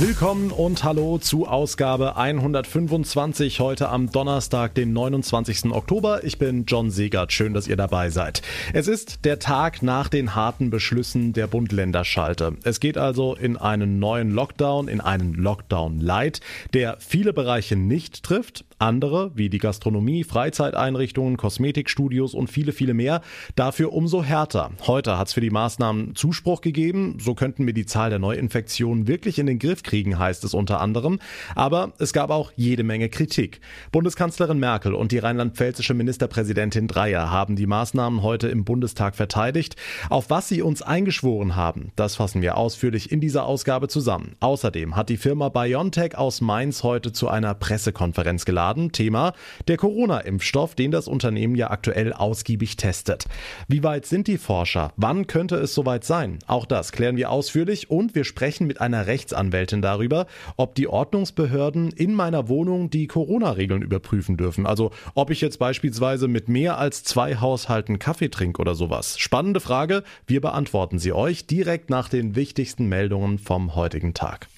Willkommen und hallo zu Ausgabe 125 heute am Donnerstag, den 29. Oktober. Ich bin John Segert. Schön, dass ihr dabei seid. Es ist der Tag nach den harten Beschlüssen der Bund-Länder-Schalte. Es geht also in einen neuen Lockdown, in einen Lockdown-Light, der viele Bereiche nicht trifft, andere, wie die Gastronomie, Freizeiteinrichtungen, Kosmetikstudios und viele, viele mehr, dafür umso härter. Heute hat es für die Maßnahmen Zuspruch gegeben. So könnten wir die Zahl der Neuinfektionen wirklich in den Griff kriegen, heißt es unter anderem. Aber es gab auch jede Menge Kritik. Bundeskanzlerin Merkel und die rheinland-pfälzische Ministerpräsidentin Dreyer haben die Maßnahmen heute im Bundestag verteidigt. Auf was sie uns eingeschworen haben, das fassen wir ausführlich in dieser Ausgabe zusammen. Außerdem hat die Firma BioNTech aus Mainz heute zu einer Pressekonferenz geladen geladen. Thema der Corona-Impfstoff, den das Unternehmen ja aktuell ausgiebig testet. Wie weit sind die Forscher? Wann könnte es soweit sein? Auch das klären wir ausführlich und wir sprechen mit einer Rechtsanwältin darüber, ob die Ordnungsbehörden in meiner Wohnung die Corona-Regeln überprüfen dürfen. Also ob ich jetzt beispielsweise mit mehr als zwei Haushalten Kaffee trinke oder sowas. Spannende Frage. Wir beantworten sie euch direkt nach den wichtigsten Meldungen vom heutigen Tag.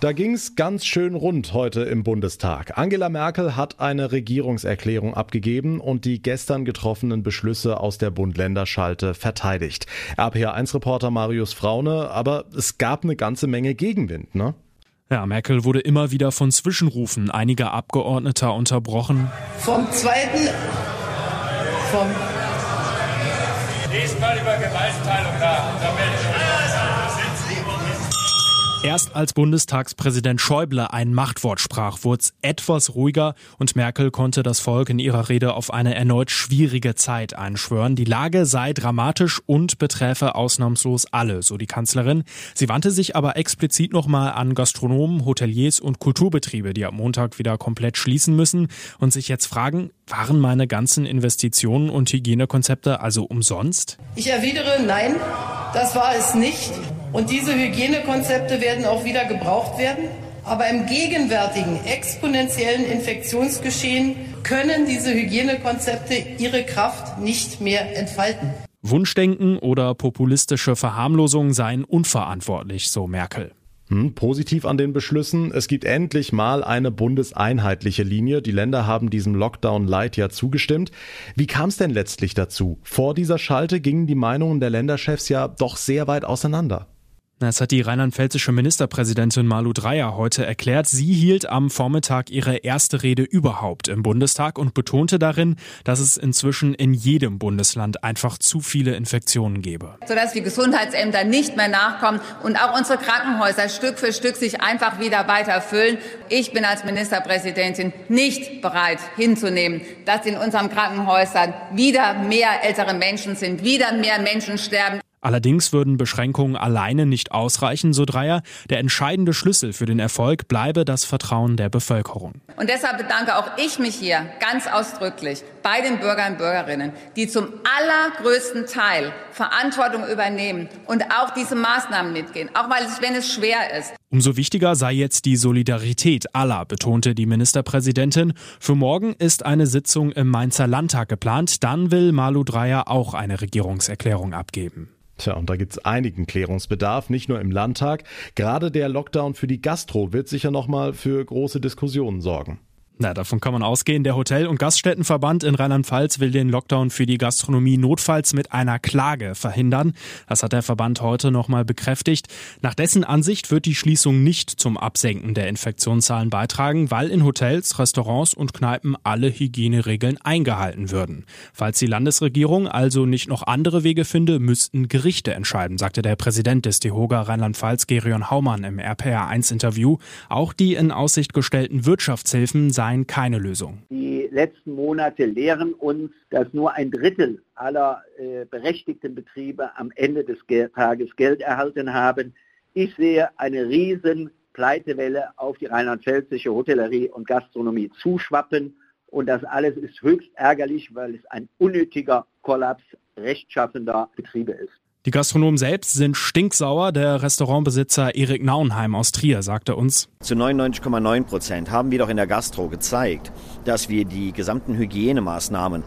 Da ging's ganz schön rund heute im Bundestag. Angela Merkel hat eine Regierungserklärung abgegeben und die gestern getroffenen Beschlüsse aus der Bund-Länder-Schalte verteidigt. RPA1-Reporter Marius Fraune, aber es gab eine ganze Menge Gegenwind, ne? Ja, Merkel wurde immer wieder von Zwischenrufen einiger Abgeordneter unterbrochen. Vom zweiten, vom Diesmal über Gewaltteilung nach. Erst als Bundestagspräsident Schäuble ein Machtwort sprach, wurde es etwas ruhiger und Merkel konnte das Volk in ihrer Rede auf eine erneut schwierige Zeit einschwören. Die Lage sei dramatisch und beträfe ausnahmslos alle, so die Kanzlerin. Sie wandte sich aber explizit nochmal an Gastronomen, Hoteliers und Kulturbetriebe, die am Montag wieder komplett schließen müssen und sich jetzt fragen, waren meine ganzen Investitionen und Hygienekonzepte also umsonst? Ich erwidere, nein, das war es nicht. Und diese Hygienekonzepte werden auch wieder gebraucht werden. Aber im gegenwärtigen exponentiellen Infektionsgeschehen können diese Hygienekonzepte ihre Kraft nicht mehr entfalten. Wunschdenken oder populistische Verharmlosung seien unverantwortlich, so Merkel. Hm, positiv an den Beschlüssen, es gibt endlich mal eine bundeseinheitliche Linie. Die Länder haben diesem Lockdown Light ja zugestimmt. Wie kam es denn letztlich dazu? Vor dieser Schalte gingen die Meinungen der Länderchefs ja doch sehr weit auseinander. Das hat die rheinland-pfälzische Ministerpräsidentin Malu Dreyer heute erklärt. Sie hielt am Vormittag ihre erste Rede überhaupt im Bundestag und betonte darin, dass es inzwischen in jedem Bundesland einfach zu viele Infektionen gebe. Sodass die Gesundheitsämter nicht mehr nachkommen und auch unsere Krankenhäuser Stück für Stück sich einfach wieder weiter füllen. Ich bin als Ministerpräsidentin nicht bereit hinzunehmen, dass in unseren Krankenhäusern wieder mehr ältere Menschen sind, wieder mehr Menschen sterben. Allerdings würden Beschränkungen alleine nicht ausreichen, so Dreier. Der entscheidende Schlüssel für den Erfolg bleibe das Vertrauen der Bevölkerung. Und deshalb bedanke auch ich mich hier ganz ausdrücklich bei den Bürgern und Bürgerinnen, die zum allergrößten Teil Verantwortung übernehmen und auch diese Maßnahmen mitgehen, auch weil es, wenn es schwer ist. Umso wichtiger sei jetzt die Solidarität aller, betonte die Ministerpräsidentin. Für morgen ist eine Sitzung im Mainzer Landtag geplant. Dann will Malu Dreyer auch eine Regierungserklärung abgeben. Tja, und da gibt's einigen Klärungsbedarf, nicht nur im Landtag. Gerade der Lockdown für die Gastro wird sicher nochmal für große Diskussionen sorgen. Na, davon kann man ausgehen. Der Hotel- und Gaststättenverband in Rheinland-Pfalz will den Lockdown für die Gastronomie notfalls mit einer Klage verhindern. Das hat der Verband heute nochmal bekräftigt. Nach dessen Ansicht wird die Schließung nicht zum Absenken der Infektionszahlen beitragen, weil in Hotels, Restaurants und Kneipen alle Hygieneregeln eingehalten würden. Falls die Landesregierung also nicht noch andere Wege finde, müssten Gerichte entscheiden, sagte der Präsident des DEHOGA Rheinland-Pfalz, Gerion Haumann, im RPR1-Interview. Auch die in Aussicht gestellten Wirtschaftshilfen seien seien keine Lösung. Die letzten Monate lehren uns, dass nur ein Drittel aller äh, berechtigten Betriebe am Ende des Ge Tages Geld erhalten haben. Ich sehe eine riesen Pleitewelle auf die rheinland-pfälzische Hotellerie und Gastronomie zuschwappen. Und das alles ist höchst ärgerlich, weil es ein unnötiger Kollaps rechtschaffender Betriebe ist. Die Gastronomen selbst sind stinksauer. Der Restaurantbesitzer Erik Nauenheim aus Trier sagte uns. Zu 99,9 Prozent haben wir doch in der Gastro gezeigt, dass wir die gesamten Hygienemaßnahmen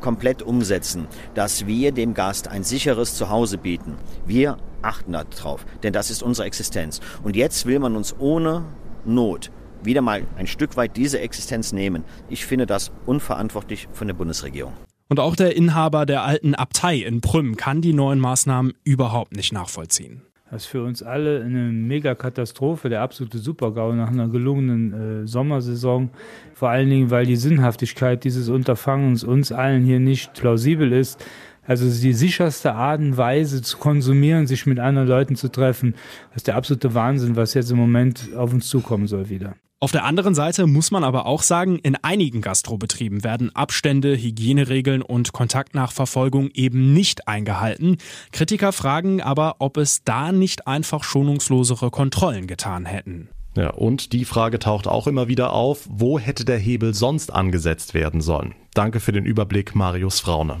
komplett umsetzen, dass wir dem Gast ein sicheres Zuhause bieten. Wir achten darauf, denn das ist unsere Existenz. Und jetzt will man uns ohne Not wieder mal ein Stück weit diese Existenz nehmen. Ich finde das unverantwortlich von der Bundesregierung. Und auch der Inhaber der alten Abtei in Prüm kann die neuen Maßnahmen überhaupt nicht nachvollziehen. Das ist für uns alle eine Megakatastrophe, der absolute Supergau nach einer gelungenen äh, Sommersaison. Vor allen Dingen, weil die Sinnhaftigkeit dieses Unterfangens uns allen hier nicht plausibel ist. Also die sicherste Art und Weise zu konsumieren, sich mit anderen Leuten zu treffen, das ist der absolute Wahnsinn, was jetzt im Moment auf uns zukommen soll wieder. Auf der anderen Seite muss man aber auch sagen, in einigen Gastrobetrieben werden Abstände, Hygieneregeln und Kontaktnachverfolgung eben nicht eingehalten. Kritiker fragen aber, ob es da nicht einfach schonungslosere Kontrollen getan hätten. Ja, und die Frage taucht auch immer wieder auf, wo hätte der Hebel sonst angesetzt werden sollen? Danke für den Überblick, Marius Fraune.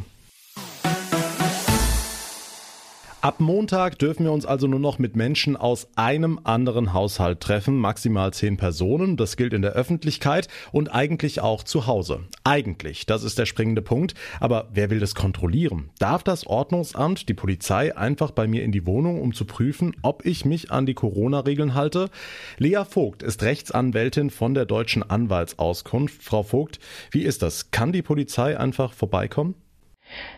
Ab Montag dürfen wir uns also nur noch mit Menschen aus einem anderen Haushalt treffen, maximal zehn Personen. Das gilt in der Öffentlichkeit und eigentlich auch zu Hause. Eigentlich, das ist der springende Punkt. Aber wer will das kontrollieren? Darf das Ordnungsamt, die Polizei einfach bei mir in die Wohnung, um zu prüfen, ob ich mich an die Corona-Regeln halte? Lea Vogt ist Rechtsanwältin von der Deutschen Anwaltsauskunft. Frau Vogt, wie ist das? Kann die Polizei einfach vorbeikommen?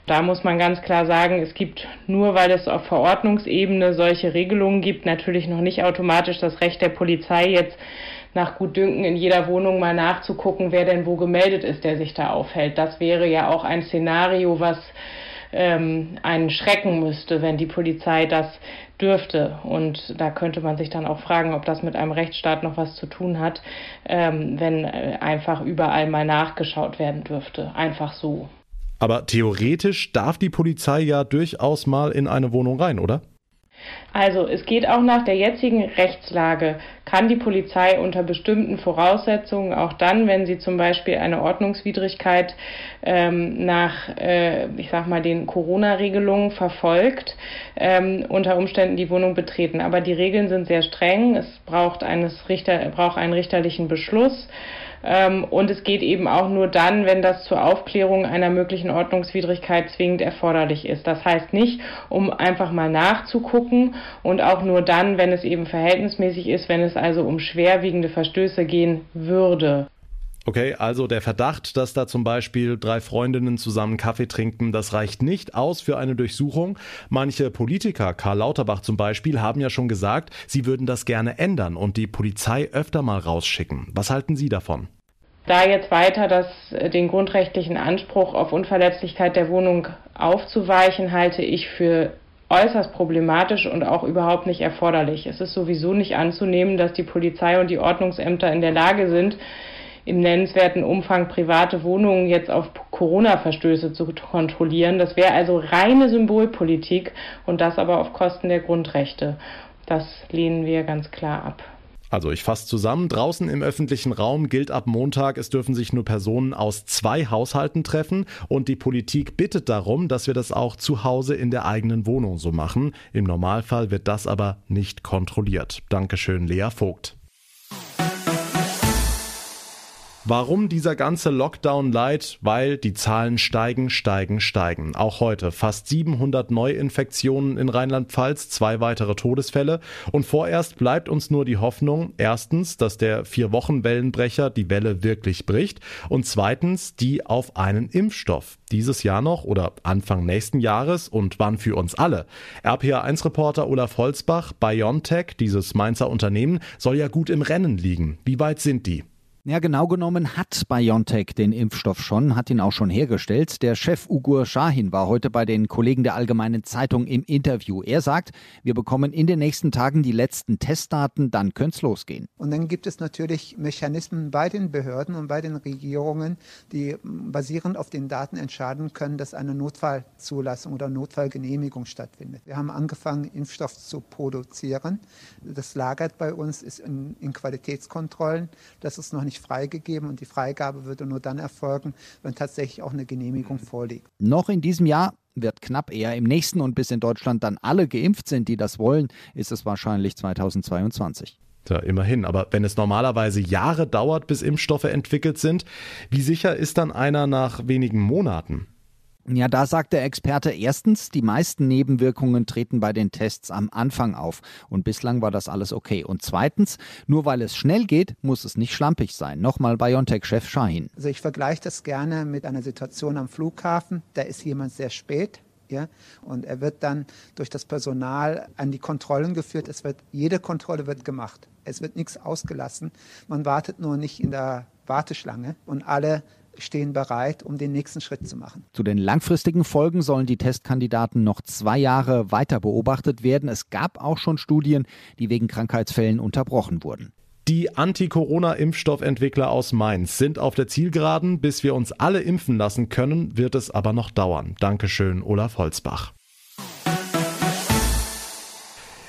Da muss man ganz klar sagen, es gibt nur, weil es auf Verordnungsebene solche Regelungen gibt, natürlich noch nicht automatisch das Recht der Polizei jetzt nach Gutdünken in jeder Wohnung mal nachzugucken, wer denn wo gemeldet ist, der sich da aufhält. Das wäre ja auch ein Szenario, was ähm, einen schrecken müsste, wenn die Polizei das dürfte. Und da könnte man sich dann auch fragen, ob das mit einem Rechtsstaat noch was zu tun hat, ähm, wenn äh, einfach überall mal nachgeschaut werden dürfte. Einfach so. Aber theoretisch darf die Polizei ja durchaus mal in eine Wohnung rein, oder? Also es geht auch nach der jetzigen Rechtslage, kann die Polizei unter bestimmten Voraussetzungen, auch dann, wenn sie zum Beispiel eine Ordnungswidrigkeit ähm, nach, äh, ich sag mal, den Corona-Regelungen verfolgt, ähm, unter Umständen die Wohnung betreten. Aber die Regeln sind sehr streng. Es braucht, eines Richter, braucht einen richterlichen Beschluss. Ähm, und es geht eben auch nur dann, wenn das zur Aufklärung einer möglichen Ordnungswidrigkeit zwingend erforderlich ist. Das heißt nicht, um einfach mal nachzugucken und auch nur dann, wenn es eben verhältnismäßig ist, wenn es also um schwerwiegende Verstöße gehen würde. Okay, also der Verdacht, dass da zum Beispiel drei Freundinnen zusammen Kaffee trinken, das reicht nicht aus für eine Durchsuchung. Manche Politiker, Karl Lauterbach zum Beispiel, haben ja schon gesagt, sie würden das gerne ändern und die Polizei öfter mal rausschicken. Was halten Sie davon? Da jetzt weiter das, äh, den grundrechtlichen Anspruch auf Unverletzlichkeit der Wohnung aufzuweichen, halte ich für äußerst problematisch und auch überhaupt nicht erforderlich. Es ist sowieso nicht anzunehmen, dass die Polizei und die Ordnungsämter in der Lage sind, im nennenswerten Umfang private Wohnungen jetzt auf Corona-Verstöße zu kontrollieren. Das wäre also reine Symbolpolitik und das aber auf Kosten der Grundrechte. Das lehnen wir ganz klar ab. Also ich fasse zusammen, draußen im öffentlichen Raum gilt ab Montag, es dürfen sich nur Personen aus zwei Haushalten treffen und die Politik bittet darum, dass wir das auch zu Hause in der eigenen Wohnung so machen. Im Normalfall wird das aber nicht kontrolliert. Dankeschön, Lea Vogt. Warum dieser ganze Lockdown leid? Weil die Zahlen steigen, steigen, steigen. Auch heute fast 700 Neuinfektionen in Rheinland-Pfalz, zwei weitere Todesfälle. Und vorerst bleibt uns nur die Hoffnung, erstens, dass der Vier-Wochen-Wellenbrecher die Welle wirklich bricht und zweitens, die auf einen Impfstoff. Dieses Jahr noch oder Anfang nächsten Jahres und wann für uns alle? RPA1-Reporter Olaf Holzbach, BioNTech, dieses Mainzer Unternehmen, soll ja gut im Rennen liegen. Wie weit sind die? Ja, genau genommen hat BioNTech den Impfstoff schon, hat ihn auch schon hergestellt. Der Chef Ugur Shahin war heute bei den Kollegen der Allgemeinen Zeitung im Interview. Er sagt, wir bekommen in den nächsten Tagen die letzten Testdaten, dann könnte es losgehen. Und dann gibt es natürlich Mechanismen bei den Behörden und bei den Regierungen, die basierend auf den Daten entscheiden können, dass eine Notfallzulassung oder Notfallgenehmigung stattfindet. Wir haben angefangen, Impfstoff zu produzieren. Das lagert bei uns, ist in, in Qualitätskontrollen. Das ist noch nicht nicht freigegeben und die Freigabe würde nur dann erfolgen, wenn tatsächlich auch eine Genehmigung vorliegt. Noch in diesem Jahr wird knapp eher im nächsten und bis in Deutschland dann alle geimpft sind, die das wollen, ist es wahrscheinlich 2022. Ja, immerhin. Aber wenn es normalerweise Jahre dauert, bis Impfstoffe entwickelt sind, wie sicher ist dann einer nach wenigen Monaten? Ja, da sagt der Experte erstens, die meisten Nebenwirkungen treten bei den Tests am Anfang auf und bislang war das alles okay. Und zweitens, nur weil es schnell geht, muss es nicht schlampig sein. Nochmal BioNTech-Chef Shahin. Also ich vergleiche das gerne mit einer Situation am Flughafen. Da ist jemand sehr spät, ja, und er wird dann durch das Personal an die Kontrollen geführt. Es wird, jede Kontrolle wird gemacht. Es wird nichts ausgelassen. Man wartet nur nicht in der Warteschlange und alle stehen bereit, um den nächsten Schritt zu machen. Zu den langfristigen Folgen sollen die Testkandidaten noch zwei Jahre weiter beobachtet werden. Es gab auch schon Studien, die wegen Krankheitsfällen unterbrochen wurden. Die Anti-Corona-Impfstoffentwickler aus Mainz sind auf der Zielgeraden. Bis wir uns alle impfen lassen können, wird es aber noch dauern. Dankeschön, Olaf Holzbach.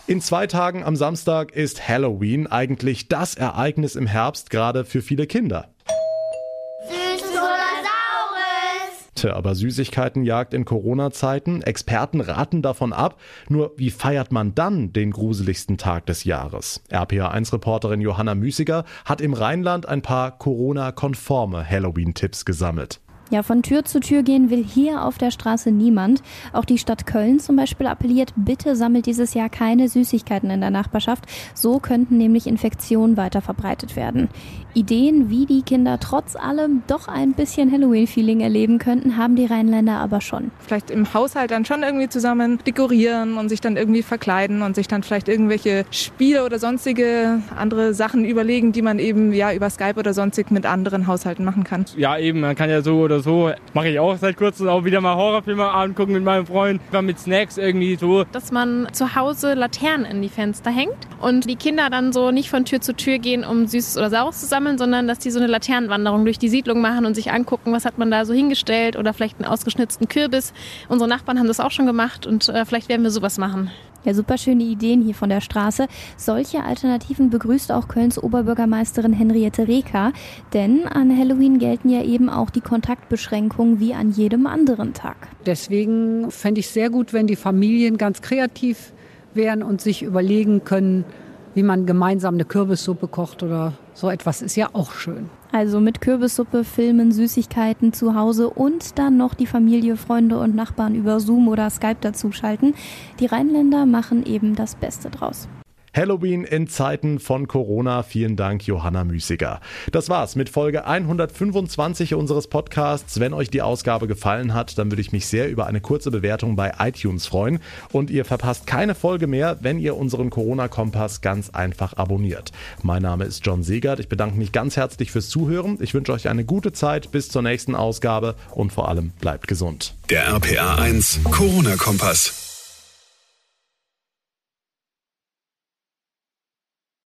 In zwei Tagen am Samstag ist Halloween eigentlich das Ereignis im Herbst, gerade für viele Kinder. Tja, aber Süßigkeitenjagd in Corona-Zeiten, Experten raten davon ab. Nur wie feiert man dann den gruseligsten Tag des Jahres? RPA1-Reporterin Johanna Müßiger hat im Rheinland ein paar Corona-konforme Halloween-Tipps gesammelt. Ja, von Tür zu Tür gehen will hier auf der Straße niemand. Auch die Stadt Köln zum Beispiel appelliert, bitte sammelt dieses Jahr keine Süßigkeiten in der Nachbarschaft. So könnten nämlich Infektionen weiter verbreitet werden. Ideen, wie die Kinder trotz allem doch ein bisschen Halloween-Feeling erleben könnten, haben die Rheinländer aber schon. Vielleicht im Haushalt dann schon irgendwie zusammen dekorieren und sich dann irgendwie verkleiden und sich dann vielleicht irgendwelche Spiele oder sonstige andere Sachen überlegen, die man eben ja über Skype oder sonstig mit anderen Haushalten machen kann. Ja, eben, man kann ja so oder so. Mache ich auch seit kurzem auch wieder mal Horrorfilme angucken mit meinem Freund. War mit Snacks irgendwie so. Dass man zu Hause Laternen in die Fenster hängt und die Kinder dann so nicht von Tür zu Tür gehen, um Süßes oder Saures zu sammeln, sondern dass die so eine Laternenwanderung durch die Siedlung machen und sich angucken, was hat man da so hingestellt oder vielleicht einen ausgeschnitzten Kürbis. Unsere Nachbarn haben das auch schon gemacht und äh, vielleicht werden wir sowas machen. Ja, super schöne Ideen hier von der Straße. Solche Alternativen begrüßt auch Kölns Oberbürgermeisterin Henriette Reker. Denn an Halloween gelten ja eben auch die Kontaktbeschränkungen wie an jedem anderen Tag. Deswegen fände ich sehr gut, wenn die Familien ganz kreativ wären und sich überlegen können, wie man gemeinsam eine Kürbissuppe kocht oder so etwas ist ja auch schön. Also mit Kürbissuppe, Filmen, Süßigkeiten zu Hause und dann noch die Familie, Freunde und Nachbarn über Zoom oder Skype dazuschalten. Die Rheinländer machen eben das Beste draus. Halloween in Zeiten von Corona. Vielen Dank, Johanna Müßiger. Das war's mit Folge 125 unseres Podcasts. Wenn euch die Ausgabe gefallen hat, dann würde ich mich sehr über eine kurze Bewertung bei iTunes freuen. Und ihr verpasst keine Folge mehr, wenn ihr unseren Corona-Kompass ganz einfach abonniert. Mein Name ist John Segert. Ich bedanke mich ganz herzlich fürs Zuhören. Ich wünsche euch eine gute Zeit bis zur nächsten Ausgabe und vor allem bleibt gesund. Der RPA 1 Corona-Kompass.